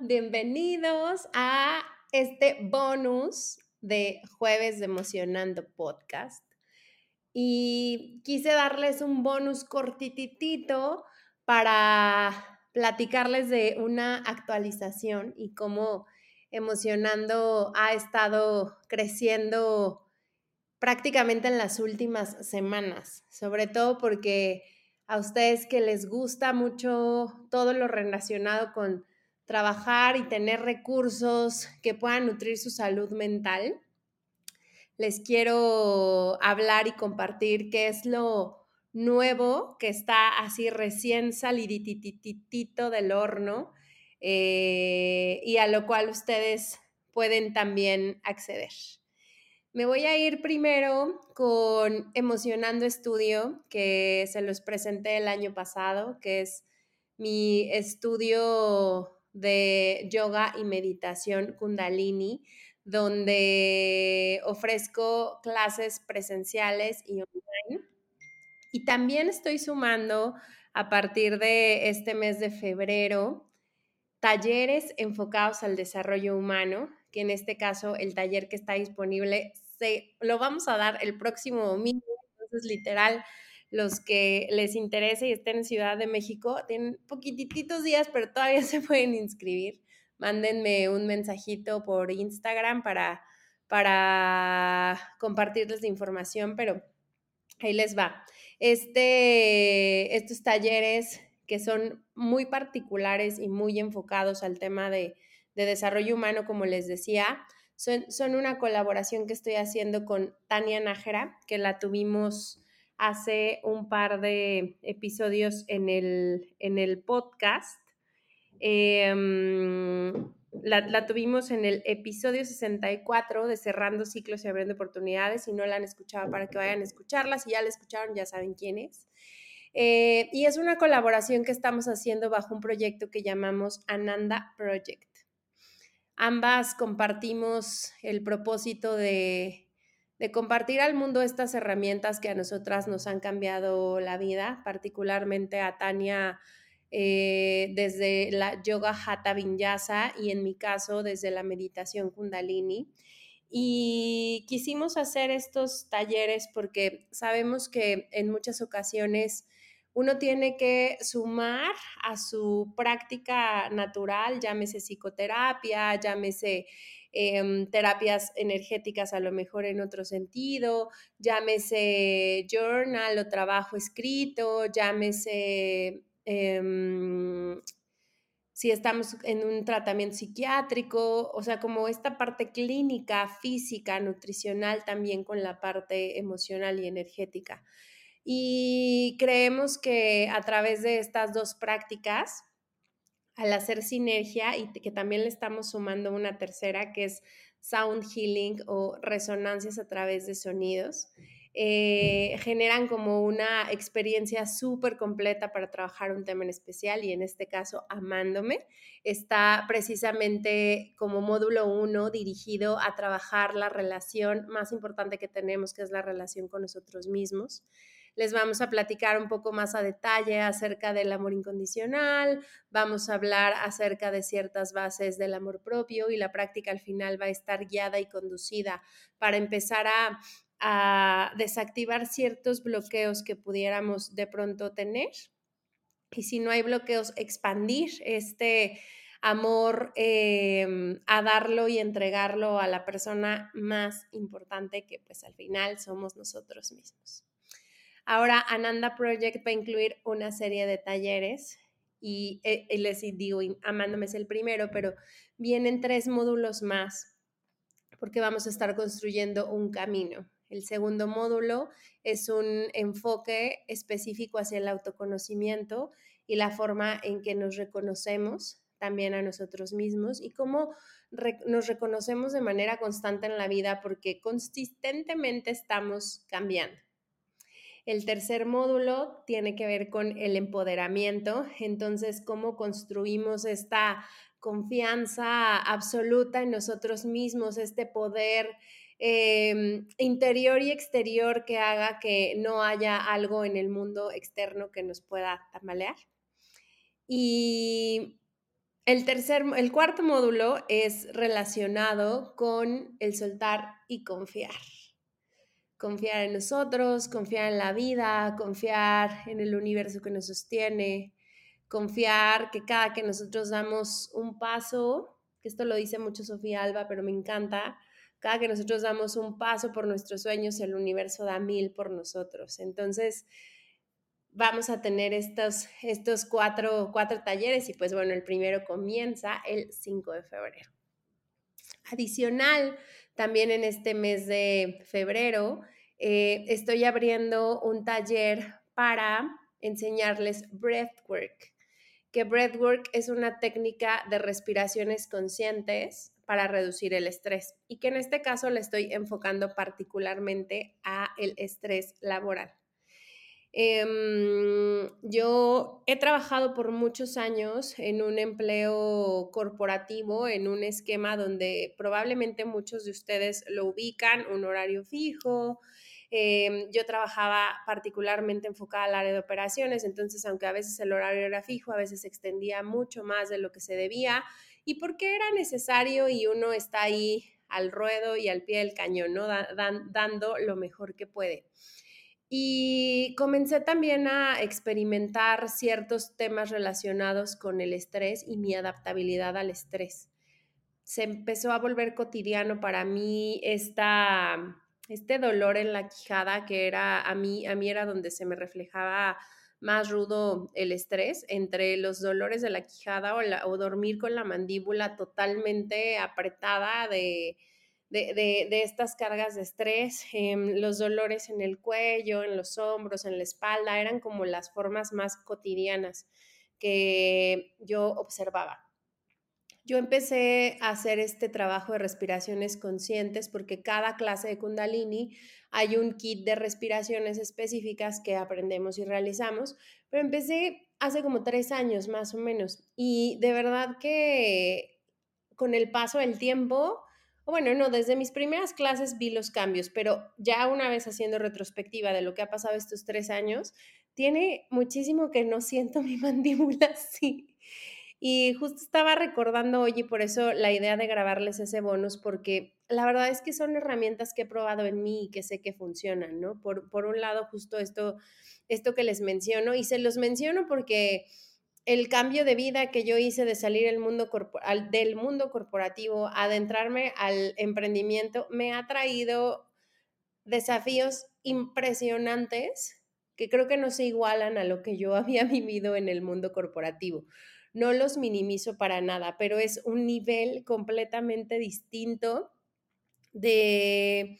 bienvenidos a este bonus de Jueves de Emocionando Podcast. Y quise darles un bonus cortititito para platicarles de una actualización y cómo Emocionando ha estado creciendo prácticamente en las últimas semanas, sobre todo porque a ustedes que les gusta mucho todo lo relacionado con trabajar y tener recursos que puedan nutrir su salud mental, les quiero hablar y compartir qué es lo nuevo que está así recién salidititito del horno eh, y a lo cual ustedes pueden también acceder. Me voy a ir primero con Emocionando Estudio, que se los presenté el año pasado, que es mi estudio de yoga y meditación kundalini, donde ofrezco clases presenciales y online. Y también estoy sumando a partir de este mes de febrero talleres enfocados al desarrollo humano, que en este caso el taller que está disponible lo vamos a dar el próximo domingo, entonces literal, los que les interese y estén en Ciudad de México, tienen poquititos días, pero todavía se pueden inscribir. Mándenme un mensajito por Instagram para, para compartirles la información, pero ahí les va. Este, estos talleres que son muy particulares y muy enfocados al tema de, de desarrollo humano, como les decía, son, una colaboración que estoy haciendo con Tania Nájera, que la tuvimos hace un par de episodios en el, en el podcast. Em, la, tuvimos en el episodio 64 de Cerrando Ciclos y Abriendo Oportunidades. Si no la han escuchado, para que vayan a escucharla. Si ya la escucharon, ya saben quién es. Eh, y es una colaboración que estamos haciendo bajo un proyecto que llamamos Ananda Project. Ambas compartimos el propósito de, compartir al mundo estas herramientas que a nosotras nos han cambiado la vida, particularmente a Tania eh, desde la yoga hatha vinyasa y en mi caso desde la meditación kundalini. Y quisimos hacer estos talleres porque sabemos que en muchas ocasiones uno tiene que sumar a su práctica natural, llámese psicoterapia, llámese em, terapias energéticas a lo mejor en otro sentido, llámese journal o trabajo escrito, llámese em, si estamos en un tratamiento psiquiátrico, o sea, como esta parte clínica, física, nutricional, también con la parte emocional y energética. Y creemos que a través de estas dos prácticas, al hacer sinergia y que también le estamos sumando una tercera que es sound healing o resonancias a través de sonidos, eh, generan como una experiencia súper completa para trabajar un tema en especial y en este caso Amándome está precisamente como módulo uno dirigido a trabajar la relación más importante que tenemos, que es la relación con nosotros mismos les vamos a platicar un poco más a detalle acerca del amor incondicional, vamos a hablar acerca de ciertas bases del amor propio y la práctica al final va a estar guiada y conducida para empezar a, desactivar ciertos bloqueos que pudiéramos de pronto tener. Y si no hay bloqueos, expandir este amor em, a darlo y entregarlo a la persona más importante que pues al final somos nosotros mismos. Ahora Ananda Project va a incluir una serie de talleres y, eh, les digo, Amándome es el primero, pero vienen tres módulos más porque vamos a estar construyendo un camino. El segundo módulo es un enfoque específico hacia el autoconocimiento y la forma en que nos reconocemos también a nosotros mismos y cómo nos reconocemos de manera constante en la vida porque consistentemente estamos cambiando. El tercer módulo tiene que ver con el empoderamiento, entonces cómo construimos esta confianza absoluta en nosotros mismos, este poder em, interior y exterior que haga que no haya algo en el mundo externo que nos pueda tambalear. Y el tercer, el cuarto módulo es relacionado con el soltar y confiar. Confiar en nosotros, confiar en la vida, confiar en el universo que nos sostiene, confiar que cada que nosotros damos un paso, que esto lo dice mucho Sofía Alba, pero me encanta, cada que nosotros damos un paso por nuestros sueños, el universo da mil por nosotros. Entonces, vamos a tener estos, estos cuatro, cuatro talleres y pues bueno, el primero comienza el 5 de febrero. Adicional, también en este mes de febrero, eh, estoy abriendo un taller para enseñarles breathwork que breathwork es una técnica de respiraciones conscientes para reducir el estrés y que en este caso le estoy enfocando particularmente a el estrés laboral. Em, yo he trabajado por muchos años en un empleo corporativo, en un esquema donde probablemente muchos de ustedes lo ubican, un horario fijo, Em, yo trabajaba particularmente enfocada al área de operaciones, entonces aunque a veces el horario era fijo, a veces se extendía mucho más de lo que se debía y porque era necesario y uno está ahí al ruedo y al pie del cañón, ¿no? dando lo mejor que puede. Y comencé también a experimentar ciertos temas relacionados con el estrés y mi adaptabilidad al estrés. Se empezó a volver cotidiano para mí esta este dolor en la quijada que era a mí, a mí era donde se me reflejaba más rudo el estrés, entre los dolores de la quijada o, dormir con la mandíbula totalmente apretada de, de, estas cargas de estrés, em, los dolores en el cuello, en los hombros, en la espalda, eran como las formas más cotidianas que yo observaba. Yo empecé a hacer este trabajo de respiraciones conscientes porque cada clase de kundalini hay un kit de respiraciones específicas que aprendemos y realizamos, pero empecé hace como tres años más o menos y de verdad que con el paso del tiempo, bueno, no, desde mis primeras clases vi los cambios, pero ya una vez haciendo retrospectiva de lo que ha pasado estos tres años, tiene muchísimo que no siento mi mandíbula así. Y justo estaba recordando hoy y por eso la idea de grabarles ese bonus, porque la verdad es que son herramientas que he probado en mí y que sé que funcionan, ¿no? Por, por un lado, justo esto, esto que les menciono, y se los menciono porque el cambio de vida que yo hice de salir del mundo corporativo, adentrarme al emprendimiento, me ha traído desafíos impresionantes que creo que no se igualan a lo que yo había vivido en el mundo corporativo. No los minimizo para nada, pero es un nivel completamente distinto de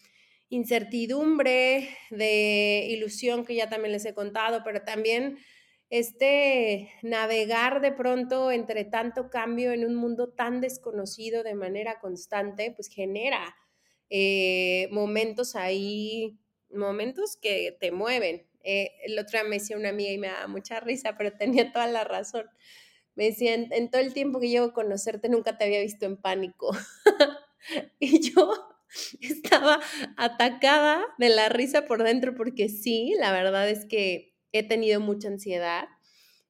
incertidumbre, de ilusión que ya también les he contado, pero también este navegar de pronto entre tanto cambio en un mundo tan desconocido de manera constante, pues genera eh, momentos ahí, momentos que te mueven. Eh, el otro día me decía una amiga y me da mucha risa, pero tenía toda la razón. Me decían, en todo el tiempo que llevo a conocerte nunca te había visto en pánico. y yo estaba atacada de la risa por dentro porque sí, la verdad es que he tenido mucha ansiedad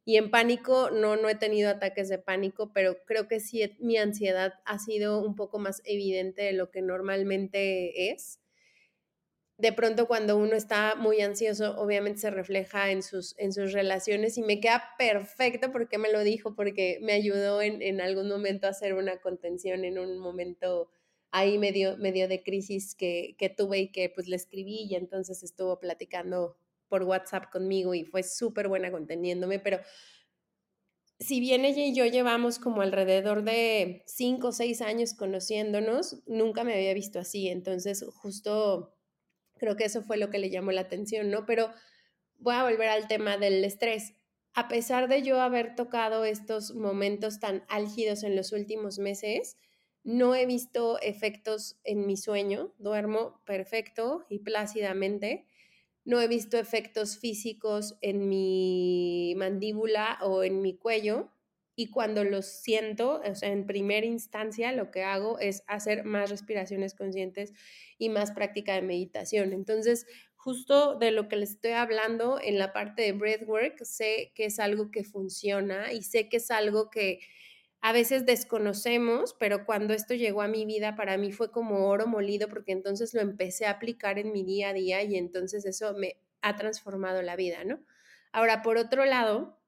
y en pánico no, no he tenido ataques de pánico, pero creo que sí mi ansiedad ha sido un poco más evidente de lo que normalmente es. De pronto cuando uno está muy ansioso, obviamente se refleja en sus, en sus relaciones y me queda perfecto porque me lo dijo, porque me ayudó en, algún momento a hacer una contención en un momento ahí medio, medio de crisis que, que tuve y que pues le escribí y entonces estuvo platicando por WhatsApp conmigo y fue súper buena conteniéndome, pero si bien ella y yo llevamos como alrededor de cinco o seis años conociéndonos, nunca me había visto así, entonces justo Creo que eso fue lo que le llamó la atención, ¿no? Pero voy a volver al tema del estrés. a pesar de yo haber tocado estos momentos tan álgidos en los últimos meses, no he visto efectos en mi sueño, duermo perfecto y plácidamente. No he visto efectos físicos en mi mandíbula o en mi cuello. Y cuando los siento, o sea, en primera instancia, lo que hago es hacer más respiraciones conscientes y más práctica de meditación. Entonces, justo de lo que les estoy hablando en la parte de breathwork, sé que es algo que funciona y sé que es algo que a veces desconocemos, pero cuando esto llegó a mi vida, para mí fue como oro molido, porque entonces lo empecé a aplicar en mi día a día y entonces eso me ha transformado la vida, ¿no? Ahora, por otro lado,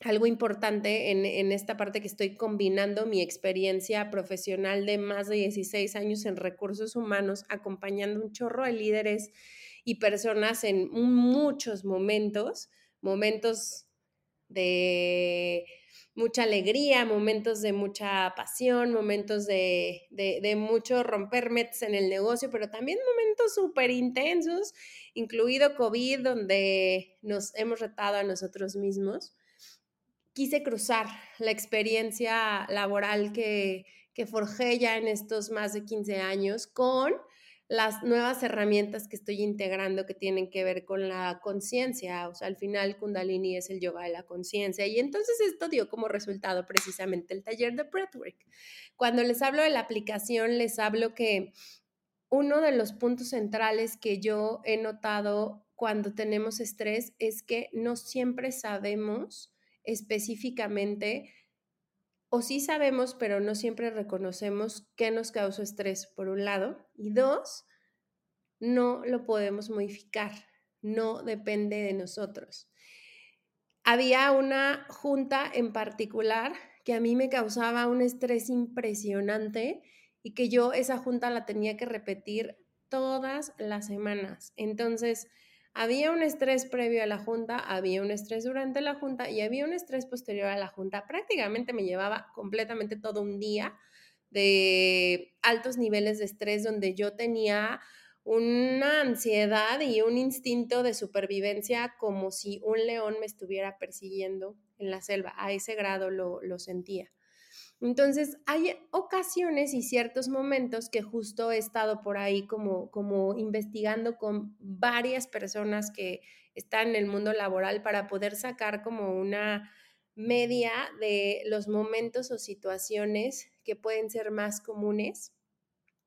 algo importante en, esta parte que estoy combinando mi experiencia profesional de más de 16 años en recursos humanos, acompañando un chorro de líderes y personas en muchos momentos, momentos de mucha alegría, momentos de mucha pasión, momentos de, de, mucho romper metas en el negocio, pero también momentos súper intensos, incluido COVID, donde nos hemos retado a nosotros mismos. Quise cruzar la experiencia laboral que, que forjé ya en estos más de 15 años con las nuevas herramientas que estoy integrando que tienen que ver con la conciencia, o sea, al final Kundalini es el yoga de la conciencia y entonces esto dio como resultado precisamente el taller de breathwork. Cuando les hablo de la aplicación, les hablo que uno de los puntos centrales que yo he notado cuando tenemos estrés es que no siempre sabemos específicamente o sí sabemos, pero no siempre reconocemos qué nos causó estrés, por un lado, y dos, no lo podemos modificar, no depende de nosotros. Había una junta en particular que a mí me causaba un estrés impresionante y que yo esa junta la tenía que repetir todas las semanas. Entonces, había un estrés previo a la junta, había un estrés durante la junta y había un estrés posterior a la junta. Prácticamente me llevaba completamente todo un día de altos niveles de estrés donde yo tenía una ansiedad y un instinto de supervivencia como si un león me estuviera persiguiendo en la selva. A ese grado lo, lo sentía. Entonces, hay ocasiones y ciertos momentos que justo he estado por ahí como, como investigando con varias personas que están en el mundo laboral para poder sacar como una media de los momentos o situaciones que pueden ser más comunes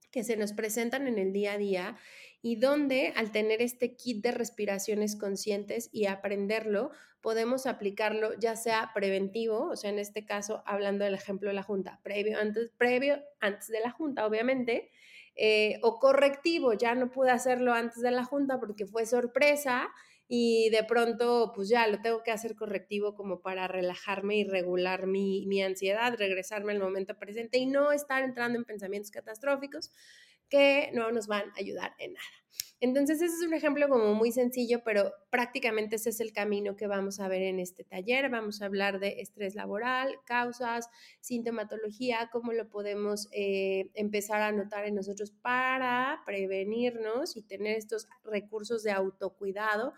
que se nos presentan en el día a día y donde al tener este kit de respiraciones conscientes y aprenderlo, podemos aplicarlo ya sea preventivo, o sea, en este caso, hablando del ejemplo de la junta, previo, antes, previo, antes de la junta, obviamente, eh, o correctivo, ya no pude hacerlo antes de la junta porque fue sorpresa y de pronto, pues ya lo tengo que hacer correctivo como para relajarme y regular mi, mi ansiedad, regresarme al momento presente y no estar entrando en pensamientos catastróficos que no nos van a ayudar en nada. Entonces, ese es un ejemplo como muy sencillo, pero prácticamente ese es el camino que vamos a ver en este taller. Vamos a hablar de estrés laboral, causas, sintomatología, cómo lo podemos eh, empezar a notar en nosotros para prevenirnos y tener estos recursos de autocuidado.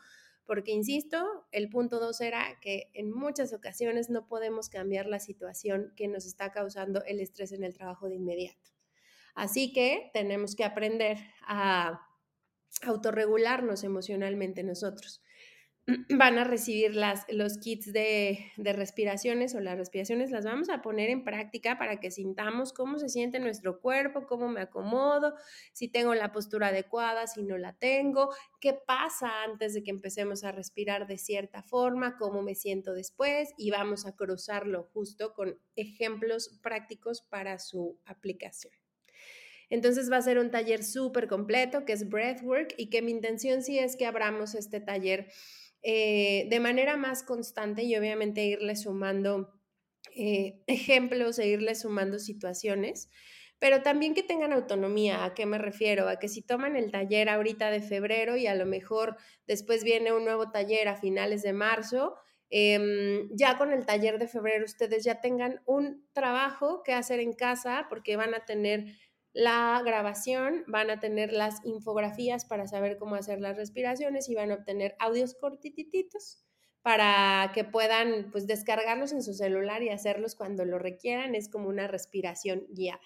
Porque, insisto, el punto dos era que en muchas ocasiones no podemos cambiar la situación que nos está causando el estrés en el trabajo de inmediato. Así que tenemos que aprender a autorregularnos emocionalmente nosotros. Van a recibir los kits de, de, respiraciones o las respiraciones, las vamos a poner en práctica para que sintamos cómo se siente nuestro cuerpo, cómo me acomodo, si tengo la postura adecuada, si no la tengo, qué pasa antes de que empecemos a respirar de cierta forma, cómo me siento después y vamos a cruzarlo justo con ejemplos prácticos para su aplicación. Entonces va a ser un taller súper completo que es Breathwork y que mi intención sí es que abramos este taller eh, de manera más constante y obviamente irle sumando eh, ejemplos e irle sumando situaciones pero también que tengan autonomía. ¿A qué me refiero? A que si toman el taller ahorita de febrero y a lo mejor después viene un nuevo taller a finales de marzo, em, ya con el taller de febrero ustedes ya tengan un trabajo que hacer en casa porque van a tener la grabación, van a tener las infografías para saber cómo hacer las respiraciones y van a obtener audios cortititos para que puedan pues descargarlos en su celular y hacerlos cuando lo requieran. Es como una respiración guiada.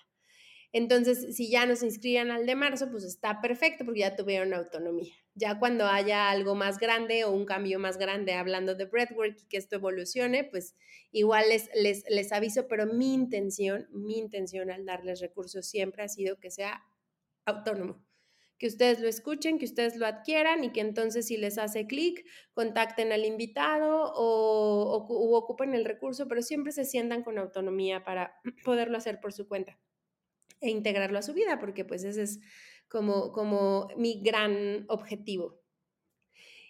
Entonces, si ya nos inscriban al de marzo, pues está perfecto porque ya tuvieron autonomía. Ya cuando haya algo más grande o un cambio más grande hablando de breathwork y que esto evolucione, pues igual les, les, les aviso, pero mi intención, mi intención al darles recursos siempre ha sido que sea autónomo que ustedes lo escuchen, que ustedes lo adquieran y que entonces si les hace clic, contacten al invitado o, o, ocupen el recurso, pero siempre se sientan con autonomía para poderlo hacer por su cuenta e integrarlo a su vida, porque pues ese es como, como mi gran objetivo.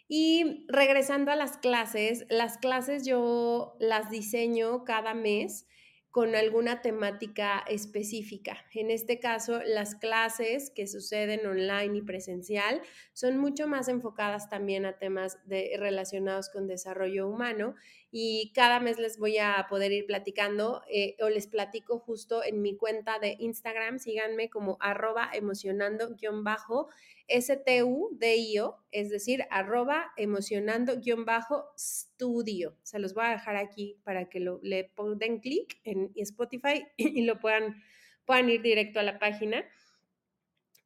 Y regresando a las clases, las clases yo las diseño cada mes con alguna temática específica. En este caso, las clases que suceden online y presencial son mucho más enfocadas también a temas de, relacionados con desarrollo humano y cada mes les voy a poder ir platicando eh, o les platico justo en mi cuenta de Instagram. Síganme como arroba emocionando-bajo STUDIO, es decir, arroba emocionando-studio. Se los voy a dejar aquí para que lo, le den clic en Spotify y lo puedan, puedan ir directo a la página.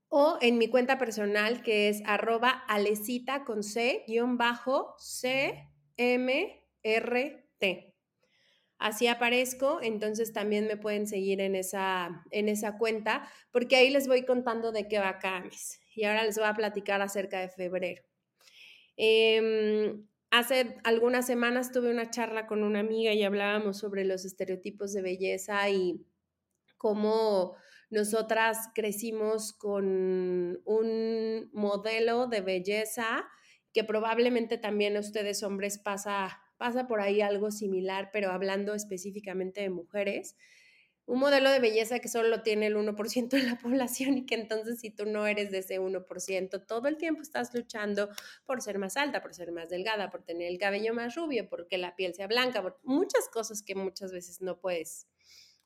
O en mi cuenta personal que es arroba alecita con C, guion bajo, C, M, R, T. Así aparezco, entonces también me pueden seguir en esa, en esa cuenta, porque ahí les voy contando de qué va cada mes y ahora les voy a platicar acerca de febrero. Em, hace algunas semanas tuve una charla con una amiga y hablábamos sobre los estereotipos de belleza y cómo nosotras crecimos con un modelo de belleza que probablemente también a ustedes hombres pasa, pasa por ahí algo similar, pero hablando específicamente de mujeres un modelo de belleza que solo lo tiene el 1% de la población y que entonces si tú no eres de ese 1%, todo el tiempo estás luchando por ser más alta, por ser más delgada, por tener el cabello más rubio, porque la piel sea blanca, por muchas cosas que muchas veces no puedes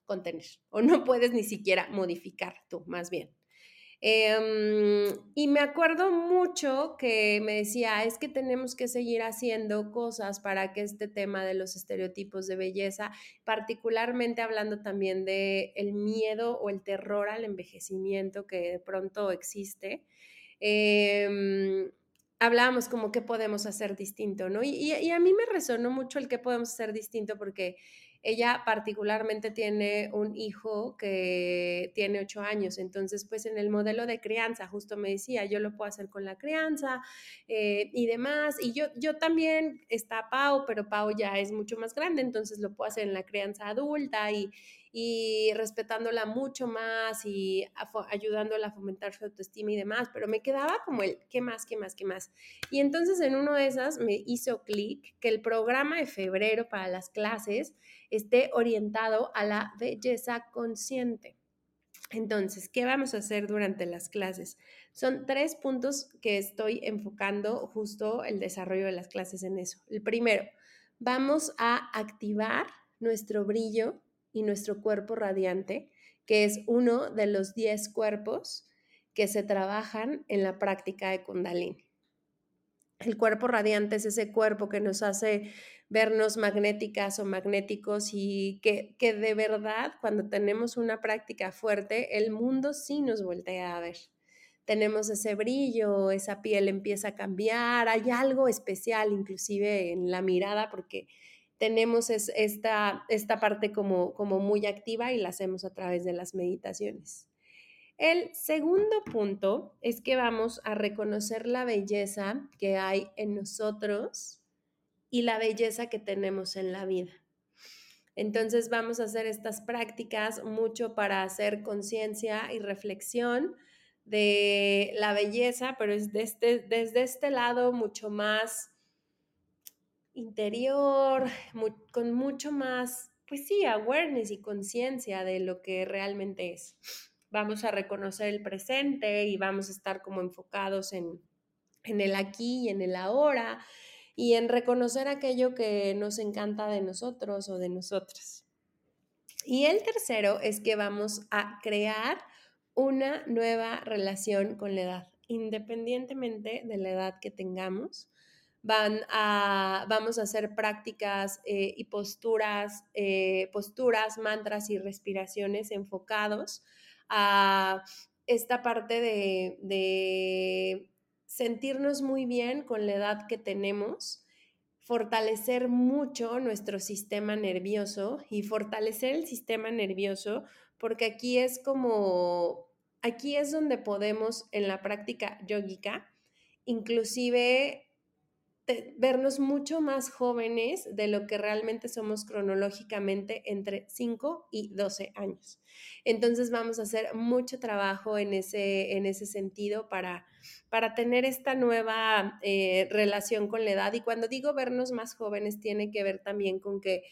contener o no puedes ni siquiera modificar tú, más bien. Em, y me acuerdo mucho que me decía, es que tenemos que seguir haciendo cosas para que este tema de los estereotipos de belleza, particularmente hablando también de el miedo o el terror al envejecimiento que de pronto existe, em, hablábamos como qué podemos hacer distinto, ¿no? Y, a mí me resonó mucho el qué podemos hacer distinto porque ella particularmente tiene un hijo que tiene ocho años, entonces pues en el modelo de crianza, justo me decía, yo lo puedo hacer con la crianza eh, y demás, y yo, yo también está Pau, pero Pau ya es mucho más grande, entonces lo puedo hacer en la crianza adulta y, y respetándola mucho más y ayudándola a fomentar su autoestima y demás, pero me quedaba como el, ¿qué más, qué más, qué más? Y entonces en uno de esas me hizo clic que el programa de febrero para las clases esté orientado a la belleza consciente. Entonces, ¿qué vamos a hacer durante las clases? Son tres puntos que estoy enfocando justo el desarrollo de las clases en eso. El primero, vamos a activar nuestro brillo y nuestro cuerpo radiante, que es uno de los 10 cuerpos que se trabajan en la práctica de Kundalini. El cuerpo radiante es ese cuerpo que nos hace vernos magnéticas o magnéticos y que, que de verdad cuando tenemos una práctica fuerte, el mundo sí nos voltea a ver tenemos ese brillo, esa piel empieza a cambiar, hay algo especial inclusive en la mirada porque tenemos esta, esta parte como, como muy activa y la hacemos a través de las meditaciones. El segundo punto es que vamos a reconocer la belleza que hay en nosotros y la belleza que tenemos en la vida. Entonces vamos a hacer estas prácticas mucho para hacer conciencia y reflexión de la belleza, pero es desde, desde este lado mucho más interior, con mucho más, pues sí, awareness y conciencia de lo que realmente es. Vamos a reconocer el presente y vamos a estar como enfocados en, en el aquí y en el ahora y en reconocer aquello que nos encanta de nosotros o de nosotras. Y el tercero es que vamos a crear una nueva relación con la edad, independientemente de la edad que tengamos van a, vamos a hacer prácticas eh, y posturas, eh, posturas, mantras y respiraciones enfocados a esta parte de, de sentirnos muy bien con la edad que tenemos, fortalecer mucho nuestro sistema nervioso y fortalecer el sistema nervioso porque aquí es como, aquí es donde podemos en la práctica yógica, inclusive vernos mucho más jóvenes de lo que realmente somos cronológicamente entre 5 y 12 años. Entonces vamos a hacer mucho trabajo en ese, en ese sentido para, para tener esta nueva eh, relación con la edad. Y cuando digo vernos más jóvenes, tiene que ver también con que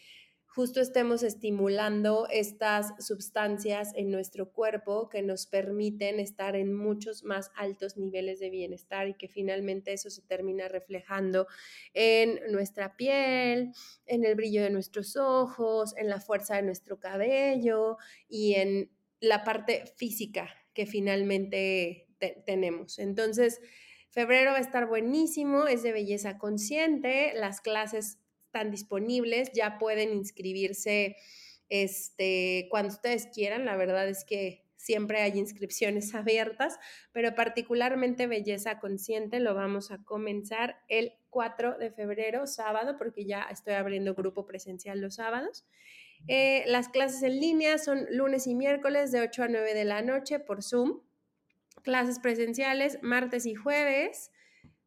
justo estemos estimulando estas sustancias en nuestro cuerpo que nos permiten estar en muchos más altos niveles de bienestar y que finalmente eso se termina reflejando en nuestra piel, en el brillo de nuestros ojos, en la fuerza de nuestro cabello y en la parte física que finalmente tenemos. Entonces, febrero va a estar buenísimo, es de belleza consciente, las clases están disponibles, ya pueden inscribirse este, cuando ustedes quieran. La verdad es que siempre hay inscripciones abiertas, pero particularmente Belleza Consciente lo vamos a comenzar el 4 de febrero, sábado, porque ya estoy abriendo grupo presencial los sábados. Eh, las clases en línea son lunes y miércoles de 8 a 9 de la noche por Zoom. Clases presenciales martes y jueves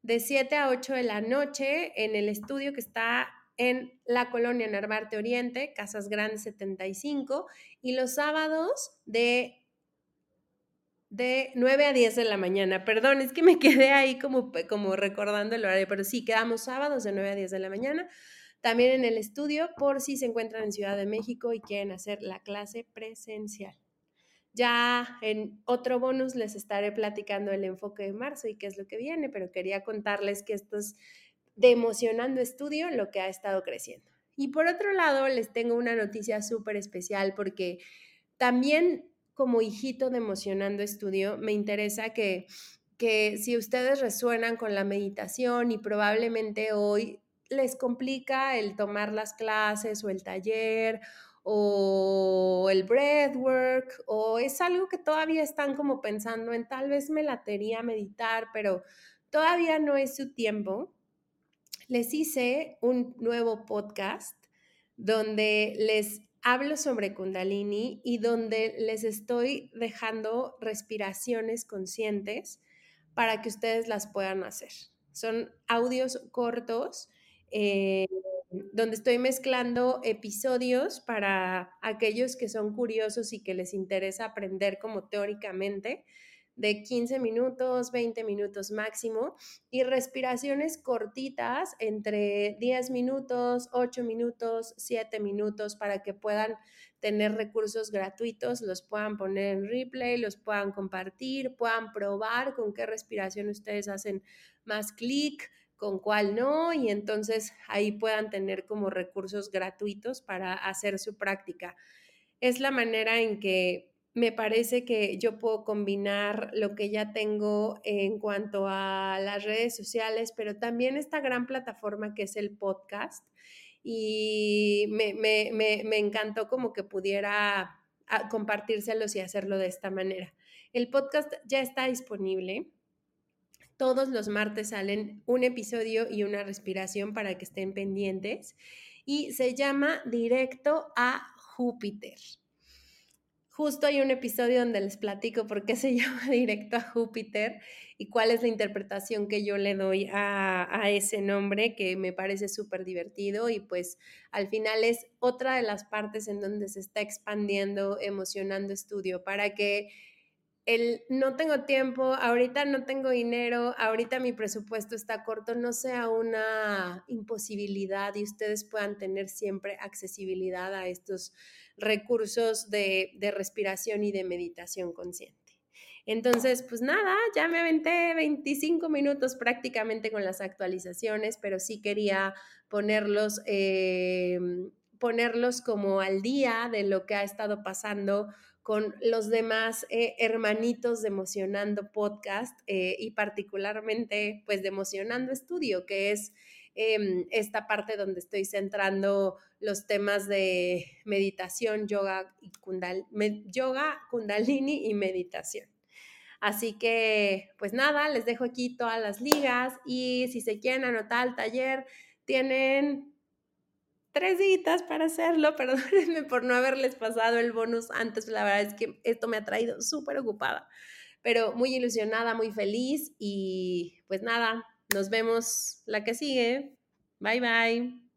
de 7 a 8 de la noche en el estudio que está en la colonia Narvarte Oriente, Casas Grandes 75, y los sábados de, de 9 a 10 de la mañana. Perdón, es que me quedé ahí como, como recordando el horario, pero sí, quedamos sábados de 9 a 10 de la mañana. También en el estudio, por si se encuentran en Ciudad de México y quieren hacer la clase presencial. Ya en otro bonus les estaré platicando el enfoque de marzo y qué es lo que viene, pero quería contarles que estos de Emocionando Estudio lo que ha estado creciendo. Y por otro lado, les tengo una noticia súper especial porque también como hijito de Emocionando Estudio, me interesa que, que si ustedes resuenan con la meditación y probablemente hoy les complica el tomar las clases o el taller o el breathwork o es algo que todavía están como pensando en tal vez me latería meditar, pero todavía no es su tiempo les hice un nuevo podcast donde les hablo sobre Kundalini y donde les estoy dejando respiraciones conscientes para que ustedes las puedan hacer. Son audios cortos eh, donde estoy mezclando episodios para aquellos que son curiosos y que les interesa aprender como teóricamente de 15 minutos, 20 minutos máximo y respiraciones cortitas entre 10 minutos, 8 minutos, 7 minutos para que puedan tener recursos gratuitos, los puedan poner en replay, los puedan compartir, puedan probar con qué respiración ustedes hacen más clic, con cuál no, y entonces ahí puedan tener como recursos gratuitos para hacer su práctica. Es la manera en que me parece que yo puedo combinar lo que ya tengo en cuanto a las redes sociales, pero también esta gran plataforma que es el podcast. Y me, me, encantó como que pudiera ah, compartírselos y hacerlo de esta manera. El podcast ya está disponible. Todos los martes salen un episodio y una respiración para que estén pendientes. Y se llama Directo a Júpiter. Justo hay un episodio donde les platico por qué se llama directo a Júpiter y cuál es la interpretación que yo le doy a, ese nombre que me parece súper divertido y pues al final es otra de las partes en donde se está expandiendo, emocionando estudio para que el no tengo tiempo, ahorita no tengo dinero, ahorita mi presupuesto está corto, no sea una imposibilidad y ustedes puedan tener siempre accesibilidad a estos recursos de, respiración y de meditación consciente. Entonces, pues nada, ya me aventé 25 minutos prácticamente con las actualizaciones, pero sí quería ponerlos, eh, ponerlos como al día de lo que ha estado pasando con los demás eh, hermanitos de Emocionando Podcast eh, y particularmente pues de Emocionando Estudio, que es em, esta parte donde estoy centrando los temas de meditación, yoga, y yoga, kundalini y meditación. Así que, pues nada, les dejo aquí todas las ligas y si se quieren anotar al taller, tienen tres días para hacerlo. Perdónenme por no haberles pasado el bonus antes. La verdad es que esto me ha traído súper ocupada, pero muy ilusionada, muy feliz y pues nada, nos vemos la que sigue. Bye bye.